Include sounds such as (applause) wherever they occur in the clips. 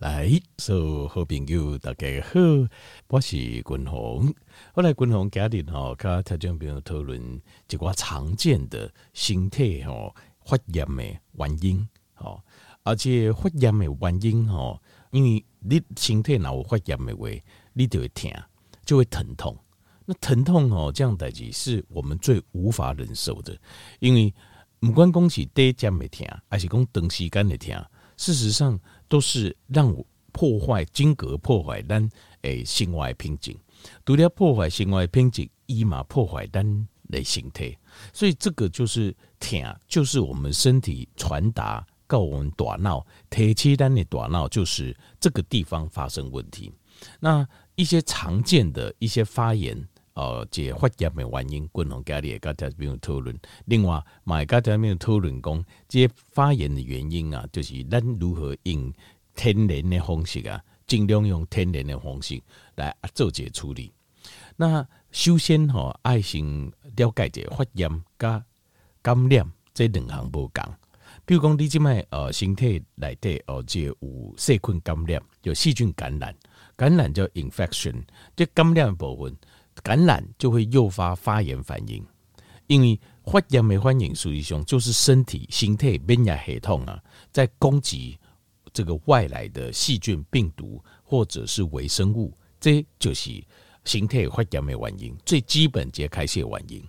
来，所有好朋友大家好，我是君鸿。后来君鸿家里吼，跟听众朋友讨论一个常见的身体吼发炎的原因，吼，而且发炎的原因吼，因为你身体若有发炎的话，你就会疼，就会疼痛。那疼痛哦，这样代志是我们最无法忍受的，因为不管讲是短暂的疼，还是讲长时间的疼，事实上。都是让我破坏经络，破坏咱诶心外平静，除了破坏心外平静，伊嘛破坏咱的身体，所以这个就是疼，就是我们身体传达告我们大脑，提起咱的大脑，就是这个地方发生问题。那一些常见的一些发炎，呃，这发炎的原因，共同家里也跟大家没有讨论。另外，买家里面讨论讲，这些发炎的原因啊，就是咱如何用天然的方式啊，尽量用天然的方式来做这处理。那首先吼，爱先了解这发炎加感染这两项不同。比如讲，你这卖呃身体内底哦，这有细菌感染，有细菌感染，感染叫 infection，这感染的部分。感染就会诱发发炎反应，因为发炎的反应实际上就是身体、身体免疫系统啊，在攻击这个外来的细菌、病毒或者是微生物，这就是形态发炎的原因，最基本解开些原因。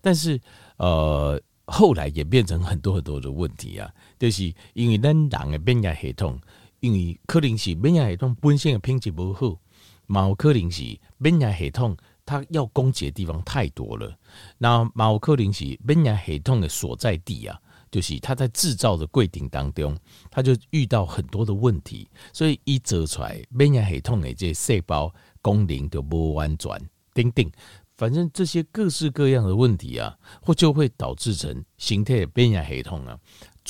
但是呃，后来也变成很多很多的问题啊，就是因为咱人的免疫系统，因为可能是免疫系统本身的品质不好，某可能是免疫系统。他要攻击的地方太多了，那马克林是免疫系统的所在地啊，就是他在制造的过程当中，他就遇到很多的问题，所以一折出来免疫系统的这些细胞功能就不完全，等等，反正这些各式各样的问题啊，或就会导致成形态的免疫系统啊。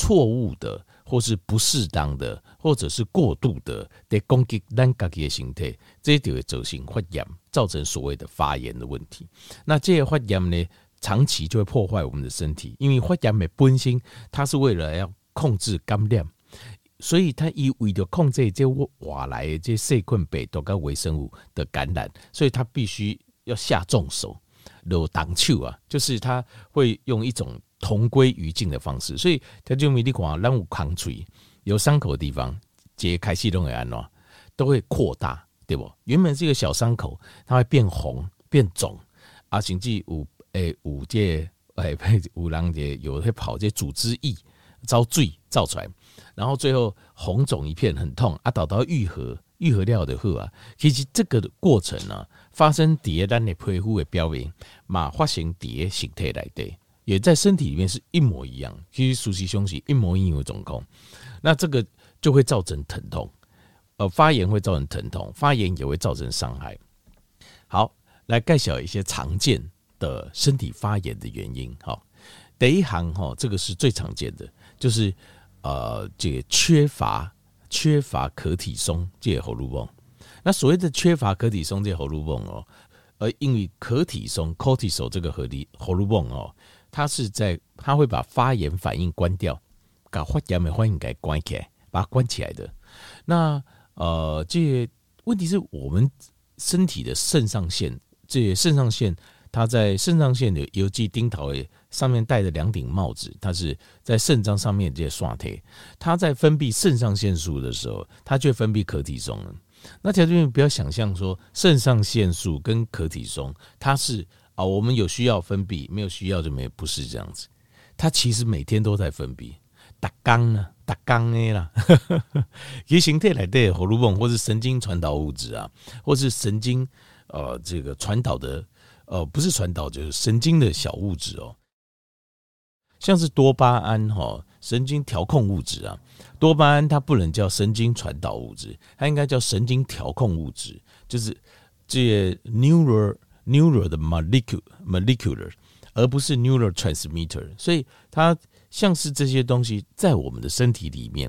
错误的。或是不适当的，或者是过度的，在攻击咱家己的身体，这就会造成发炎，造成所谓的发炎的问题。那这些发炎呢，长期就会破坏我们的身体，因为发炎的本身，它是为了要控制感染，所以它以为了控制这外来的这细菌、病毒跟微生物的感染，所以它必须要下重手，有挡手啊，就是它会用一种。同归于尽的方式，所以他就没你讲，让我抗脆有伤口的地方，解开系统的安喏，都会扩大，对不？原本是一个小伤口，它会变红变肿，啊，甚至有诶有这诶 (laughs) 有人这有会跑这组织液遭罪造出来，然后最后红肿一片很痛啊，等到愈合愈合掉的后啊，其实这个的过程呢，发生在咱的皮肤的表面，嘛发生在身体来的。也在身体里面是一模一样，其实熟悉胸息一模一样的状况，那这个就会造成疼痛，呃，发炎会造成疼痛，发炎也会造成伤害。好，来介绍一些常见的身体发炎的原因。哈，第一行哈，这个是最常见的，就是呃，这个缺乏缺乏可体松这个荷尔蒙。那所谓的缺乏可体松这个荷尔蒙哦，呃，因为可体松 cortisol 这个荷尔荷尔蒙哦。它是在，它会把发炎反应关掉，把发炎反应给关起来，把它关起来的。那呃，这些问题是我们身体的肾上腺，这些肾上腺，它在肾上腺的游基丁桃诶上面戴着两顶帽子，它是在肾脏上面这些刷贴，它在分泌肾上腺素的时候，它就分泌可体松了。那条件不要想象说肾上腺素跟可体松，它是。啊，我们有需要分泌，没有需要就没有，不是这样子。它其实每天都在分泌，打刚呢，打刚的啦。(laughs) 其形态来的荷尔蒙，或是神经传导物质啊，或是神经呃这个传导的呃不是传导，就是神经的小物质哦。像是多巴胺哈，神经调控物质啊。多巴胺它不能叫神经传导物质，它应该叫神经调控物质，就是这 neural。Neural 的 molecule molecular，而不是 neural transmitter，所以它像是这些东西在我们的身体里面。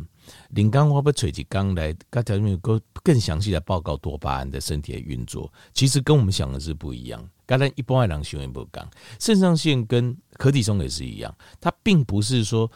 林刚我不垂起刚来，刚才没有更更详细的报告多巴胺的身体的运作，其实跟我们想的是不一样。刚才一般爱人学也不刚，肾上腺跟可体松也是一样，它并不是说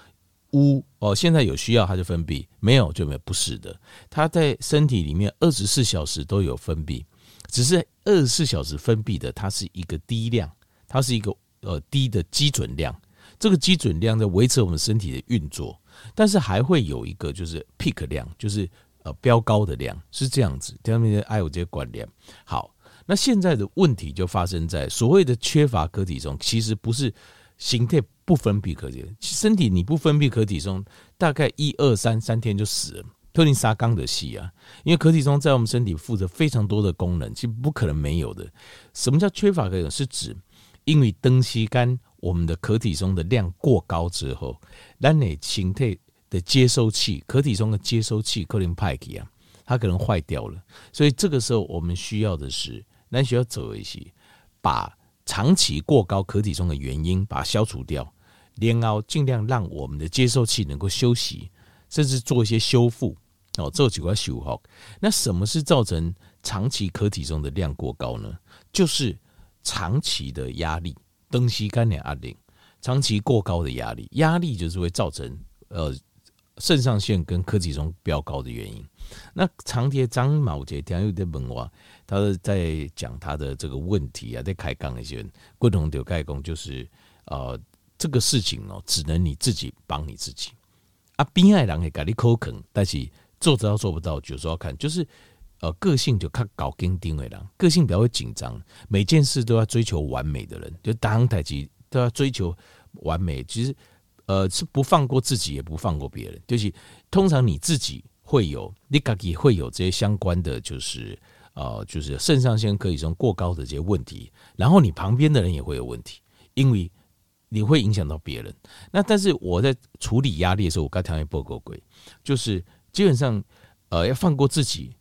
污哦，现在有需要它就分泌，没有就没有，不是的，它在身体里面二十四小时都有分泌，只是二十四小时分泌的它是一个低量，它是一个呃低的基准量，这个基准量在维持我们身体的运作，但是还会有一个就是 peak 量，就是呃标高的量是这样子，下面爱有这些关联。好，那现在的问题就发生在所谓的缺乏可体中，其实不是。形态不分泌可体，身体你不分泌可体中，大概一二三三天就死了。特林沙冈的戏啊，因为壳体中在我们身体负责非常多的功能，其实不可能没有的。什么叫缺乏可体松？是指因为灯吸干我们的壳体中的量过高之后，让你形态的接收器，壳体中的接收器可能派克啊，它可能坏掉了。所以这个时候我们需要的是，那需要走一些把。长期过高壳体中的原因，把它消除掉，然后尽量让我们的接收器能够休息，甚至做一些修复哦，做几块修复。那什么是造成长期可体中的量过高呢？就是长期的压力，东西干点压力，长期过高的压力，压力就是会造成呃肾上腺跟可体中飙高的原因。那长铁张某节听有点问我。他在讲他的这个问题啊，在开杠一些共同的盖工，就是呃，这个事情哦，只能你自己帮你自己啊。边爱人会给你口肯，但是做得到做不到，就是要看，就是呃，个性就看搞紧张的人，个性比较会紧张，每件事都要追求完美的人，就当太极都要追求完美，其实呃是不放过自己，也不放过别人，就是通常你自己会有，你自己会有这些相关的，就是。呃，就是肾上腺可以从过高的这些问题，然后你旁边的人也会有问题，因为你会影响到别人。那但是我在处理压力的时候，我刚才也报告过，就是基本上呃要放过自己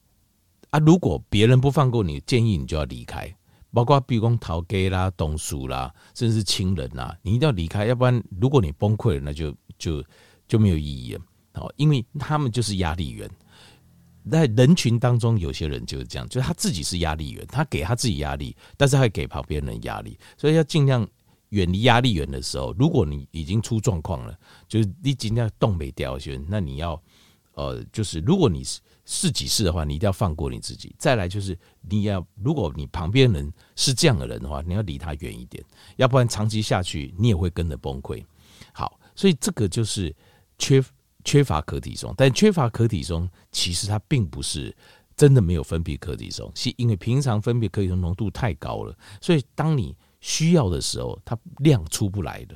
啊。如果别人不放过你，建议你就要离开，包括比如说逃给啦、董叔啦，甚至亲人啦，你一定要离开，要不然如果你崩溃了，那就就就没有意义了。好，因为他们就是压力源。在人群当中，有些人就是这样，就是他自己是压力源，他给他自己压力，但是他会给旁边人压力，所以要尽量远离压力源的时候，如果你已经出状况了，就是你尽量动没掉先，那你要呃，就是如果你是是己是的话，你一定要放过你自己。再来就是你要，如果你旁边人是这样的人的话，你要离他远一点，要不然长期下去你也会跟着崩溃。好，所以这个就是缺。缺乏可体松，但缺乏可体松其实它并不是真的没有分泌可体松，是因为平常分泌可体松浓度太高了，所以当你需要的时候，它量出不来的。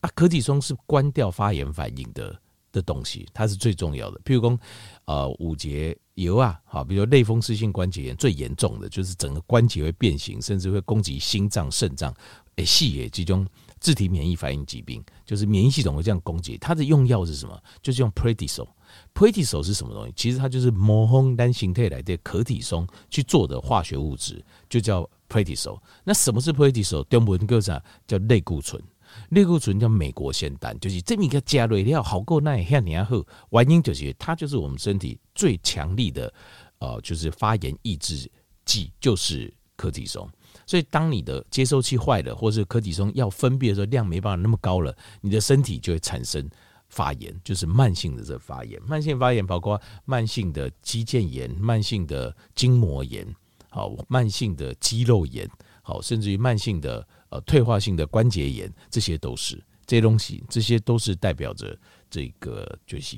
啊，可体松是关掉发炎反应的的东西，它是最重要的。譬如说，呃，五节油啊，好，比如类风湿性关节炎最严重的就是整个关节会变形，甚至会攻击心脏、肾脏，诶，细也其中。自体免疫反应疾病就是免疫系统会这样攻击，它的用药是什么？就是用 Prednisone。Prednisone 是什么东西？其实它就是模仿单形态来的可体松去做的化学物质，就叫 Prednisone。那什么是 Prednisone？中文叫啥？叫类固醇。类固醇叫美国仙丹，就是这么一个加瑞料好够耐，像你好，原因就是它就是我们身体最强力的呃，就是发炎抑制剂，就是可体松。所以，当你的接收器坏了，或是可体松要分泌的时候量没办法那么高了，你的身体就会产生发炎，就是慢性的这发炎。慢性发炎包括慢性的肌腱炎、慢性的筋膜炎、好慢性的肌肉炎、好甚至于慢性的呃退化性的关节炎，这些都是这些东西，这些都是代表着这个就是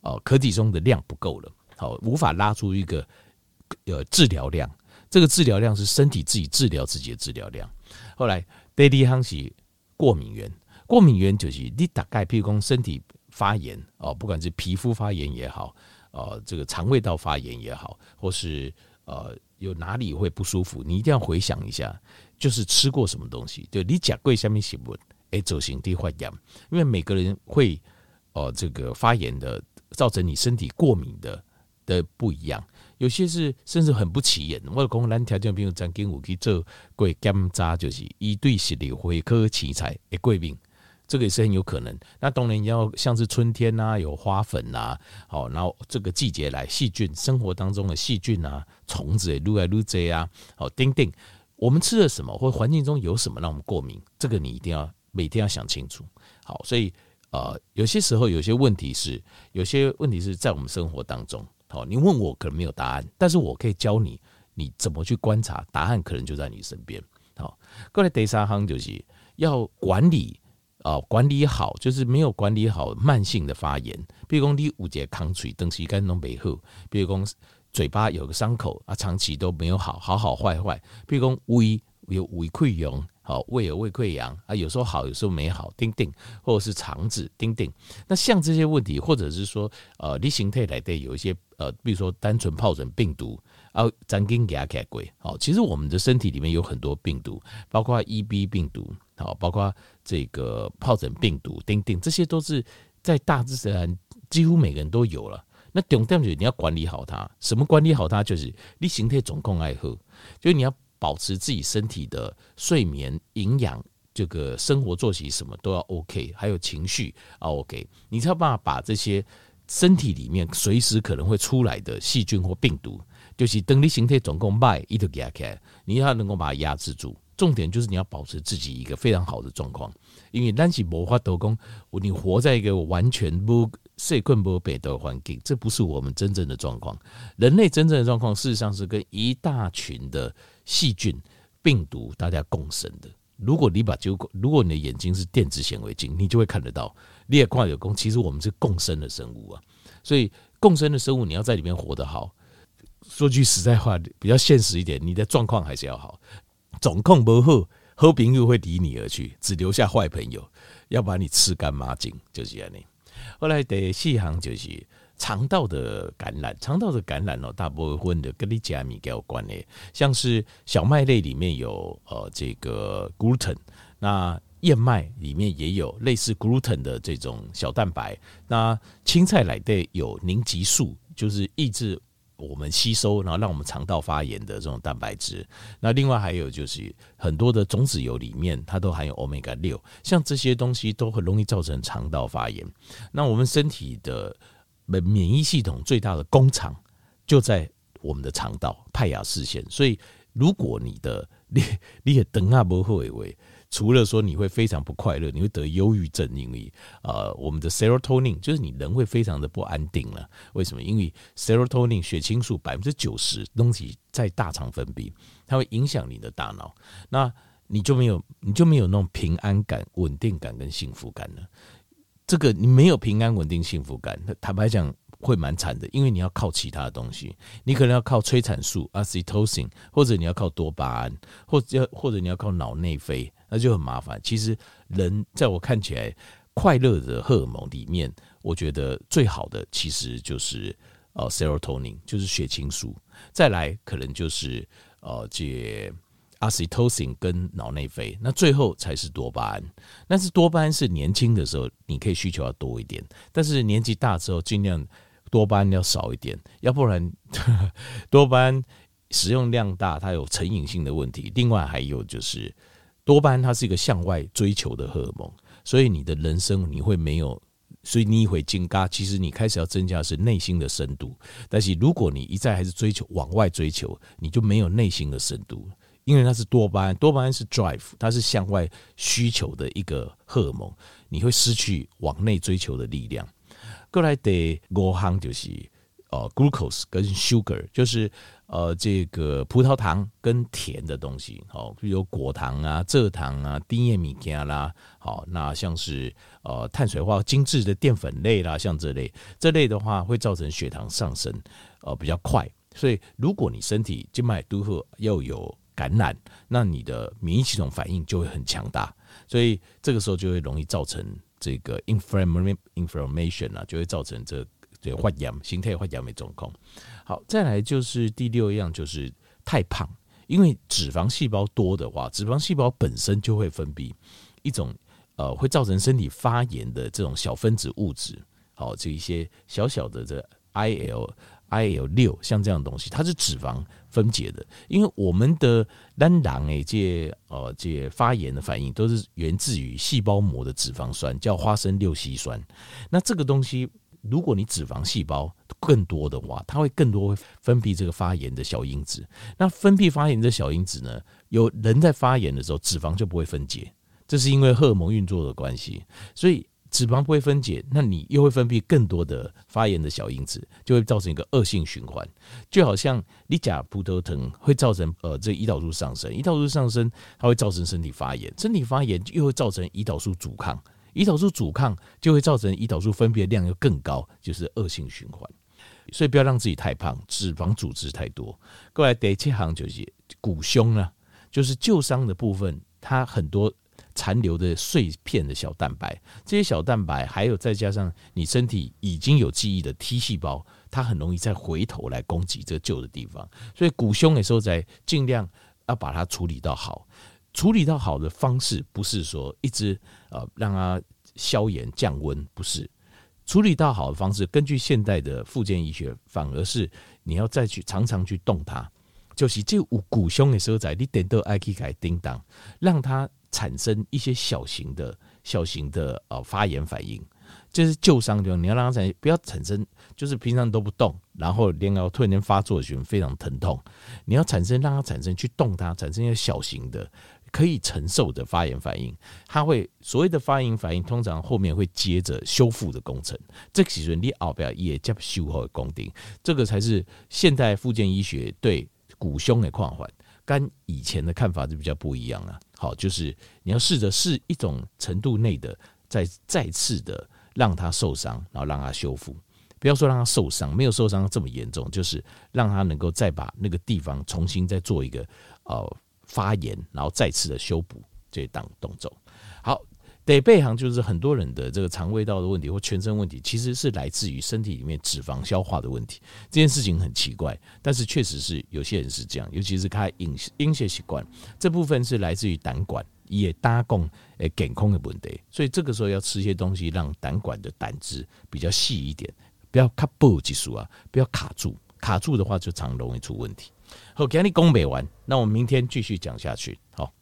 呃壳体中的量不够了，好无法拉出一个呃治疗量。这个治疗量是身体自己治疗自己的治疗量。后来第二项是过敏源，过敏源就是你大概譬如说身体发炎哦，不管是皮肤发炎也好，呃，这个肠胃道发炎也好，或是呃有哪里会不舒服，你一定要回想一下，就是吃过什么东西。对，你甲贵下面写不？哎，走形地发炎，因为每个人会哦、这个发炎的，造成你身体过敏的的不一样。有些是甚至很不起眼，我讲咱条件比如曾经有去做过检查，就是一对食物会科奇才诶过敏，这个也是很有可能。那当然要像是春天呐、有花粉呐、好，然后这个季节来细菌生活当中的细菌啊、虫子撸来撸这啊，好，叮叮，我们吃了什么或环境中有什么让我们过敏，这个你一定要每天要想清楚。好，所以呃，有些时候有些问题是，有些问题是在我们生活当中。好，你问我可能没有答案，但是我可以教你，你怎么去观察，答案可能就在你身边。好，过来第三行就是要管理啊，管理好，就是没有管理好慢性的发炎，比如讲你有一个空嘴，东西干弄没好，比如讲嘴巴有个伤口啊，长期都没有好，好好坏坏，比如讲胃有胃溃疡。好，胃有胃溃疡啊，有时候好，有时候没好，丁丁，或者是肠子丁丁。那像这些问题，或者是说，呃，你形态来的有一些，呃，比如说单纯疱疹病毒啊，咱给它改归。好，其实我们的身体里面有很多病毒，包括 EB 病毒，好，包括这个疱疹病毒丁丁，这些都是在大自然几乎每个人都有了。那重点就是你要管理好它，什么管理好它？就是你形态总共爱喝，就是你要。保持自己身体的睡眠、营养，这个生活作息什么都要 OK，还有情绪啊 OK，你才有办法把这些身体里面随时可能会出来的细菌或病毒，就是等你形态总共卖一直给它开，你要能够把它压制住。重点就是你要保持自己一个非常好的状况，因为咱是无法度讲，你活在一个完全不细菌不北的环境，这不是我们真正的状况。人类真正的状况，事实上是跟一大群的。细菌、病毒，大家共生的。如果你把就，如果你的眼睛是电子显微镜，你就会看得到。你也挂有功，其实我们是共生的生物啊。所以共生的生物，你要在里面活得好。说句实在话，比较现实一点，你的状况还是要好。总控不好，好朋友会离你而去，只留下坏朋友，要把你吃干抹净，就是这样。后来第四行就是。肠道的感染，肠道的感染哦，大部分的跟你加米有关的，像是小麦类里面有呃这个 gluten，那燕麦里面也有类似 gluten 的这种小蛋白，那青菜来的有凝集素，就是抑制我们吸收，然后让我们肠道发炎的这种蛋白质。那另外还有就是很多的种子油里面，它都含有 omega 六，像这些东西都很容易造成肠道发炎。那我们身体的。免免疫系统最大的工厂就在我们的肠道派雅视线，所以如果你的你你也等下不会为，除了说你会非常不快乐，你会得忧郁症，因为呃我们的 serotonin 就是你人会非常的不安定了。为什么？因为 serotonin 血清素百分之九十东西在大肠分泌，它会影响你的大脑，那你就没有你就没有那种平安感、稳定感跟幸福感了。这个你没有平安稳定幸福感，坦白讲会蛮惨的，因为你要靠其他的东西，你可能要靠催产素 oxytocin，或者你要靠多巴胺，或者要或者你要靠脑内啡，那就很麻烦。其实人在我看起来，快乐的荷尔蒙里面，我觉得最好的其实就是呃 serotonin，就是血清素，再来可能就是呃这。oxytocin 跟脑内啡，那最后才是多巴胺。但是多巴胺是年轻的时候你可以需求要多一点，但是年纪大之后尽量多巴胺要少一点，要不然 (laughs) 多巴胺使用量大，它有成瘾性的问题。另外还有就是多巴胺它是一个向外追求的荷尔蒙，所以你的人生你会没有，所以你一会增加。其实你开始要增加的是内心的深度，但是如果你一再还是追求往外追求，你就没有内心的深度。因为它是多巴胺，多巴胺是 drive，它是向外需求的一个荷尔蒙，你会失去往内追求的力量。过来的五行就是呃 glucose 跟 sugar，就是呃这个葡萄糖跟甜的东西，好，比如果糖啊、蔗糖啊、低盐米加啦，好，那像是呃碳水化精致的淀粉类啦，像这类这类的话，会造成血糖上升，呃比较快。所以如果你身体静脉都会要有感染，那你的免疫系统反应就会很强大，所以这个时候就会容易造成这个 inflammation 啊，就会造成这这发炎、形态发炎的状况。好，再来就是第六样，就是太胖，因为脂肪细胞多的话，脂肪细胞本身就会分泌一种呃会造成身体发炎的这种小分子物质，好，这一些小小的这 IL。IL 六像这样东西，它是脂肪分解的，因为我们的单囊诶，这呃这发炎的反应都是源自于细胞膜的脂肪酸，叫花生六烯酸。那这个东西，如果你脂肪细胞更多的话，它会更多会分泌这个发炎的小因子。那分泌发炎的小因子呢，有人在发炎的时候，脂肪就不会分解，这是因为荷尔蒙运作的关系，所以。脂肪不会分解，那你又会分泌更多的发炎的小因子，就会造成一个恶性循环。就好像你甲葡萄糖会造成呃这胰岛素上升，胰岛素上升它会造成身体发炎，身体发炎又会造成胰岛素阻抗，胰岛素阻抗就会造成胰岛素分泌量又更高，就是恶性循环。所以不要让自己太胖，脂肪组织太多。过来第七行就是骨胸呢，就是旧伤的部分，它很多。残留的碎片的小蛋白，这些小蛋白还有再加上你身体已经有记忆的 T 细胞，它很容易再回头来攻击这旧的地方。所以骨胸的时候，在尽量要把它处理到好。处理到好的方式，不是说一直呃让它消炎降温，不是。处理到好的方式，根据现代的复健医学，反而是你要再去常常去动它，就是这骨胸的时候，在你点到爱去改叮当，让它。产生一些小型的、小型的呃发炎反应，这是旧伤就你要让它产生，不要产生，就是平常都不动，然后连要突然间发作的时候非常疼痛，你要产生让它产生去动它，产生一些小型的可以承受的发炎反应，它会所谓的发炎反应，通常后面会接着修复的工程，这个其实你后边也叫修复的工程，这个才是现代复健医学对骨胸的扩缓。跟以前的看法就比较不一样了。好，就是你要试着试一种程度内的，再再次的让它受伤，然后让它修复。不要说让它受伤，没有受伤这么严重，就是让它能够再把那个地方重新再做一个呃发炎，然后再次的修补这一档动作。好。得背行就是很多人的这个肠胃道的问题或全身问题，其实是来自于身体里面脂肪消化的问题。这件事情很奇怪，但是确实是有些人是这样，尤其是他饮饮食习惯这部分是来自于胆管也搭供诶健康的问题，所以这个时候要吃一些东西，让胆管的胆汁比较细一点，不要卡布技术啊，不要卡住，卡住的话就常容易出问题。好，给你讲不完，那我们明天继续讲下去。好。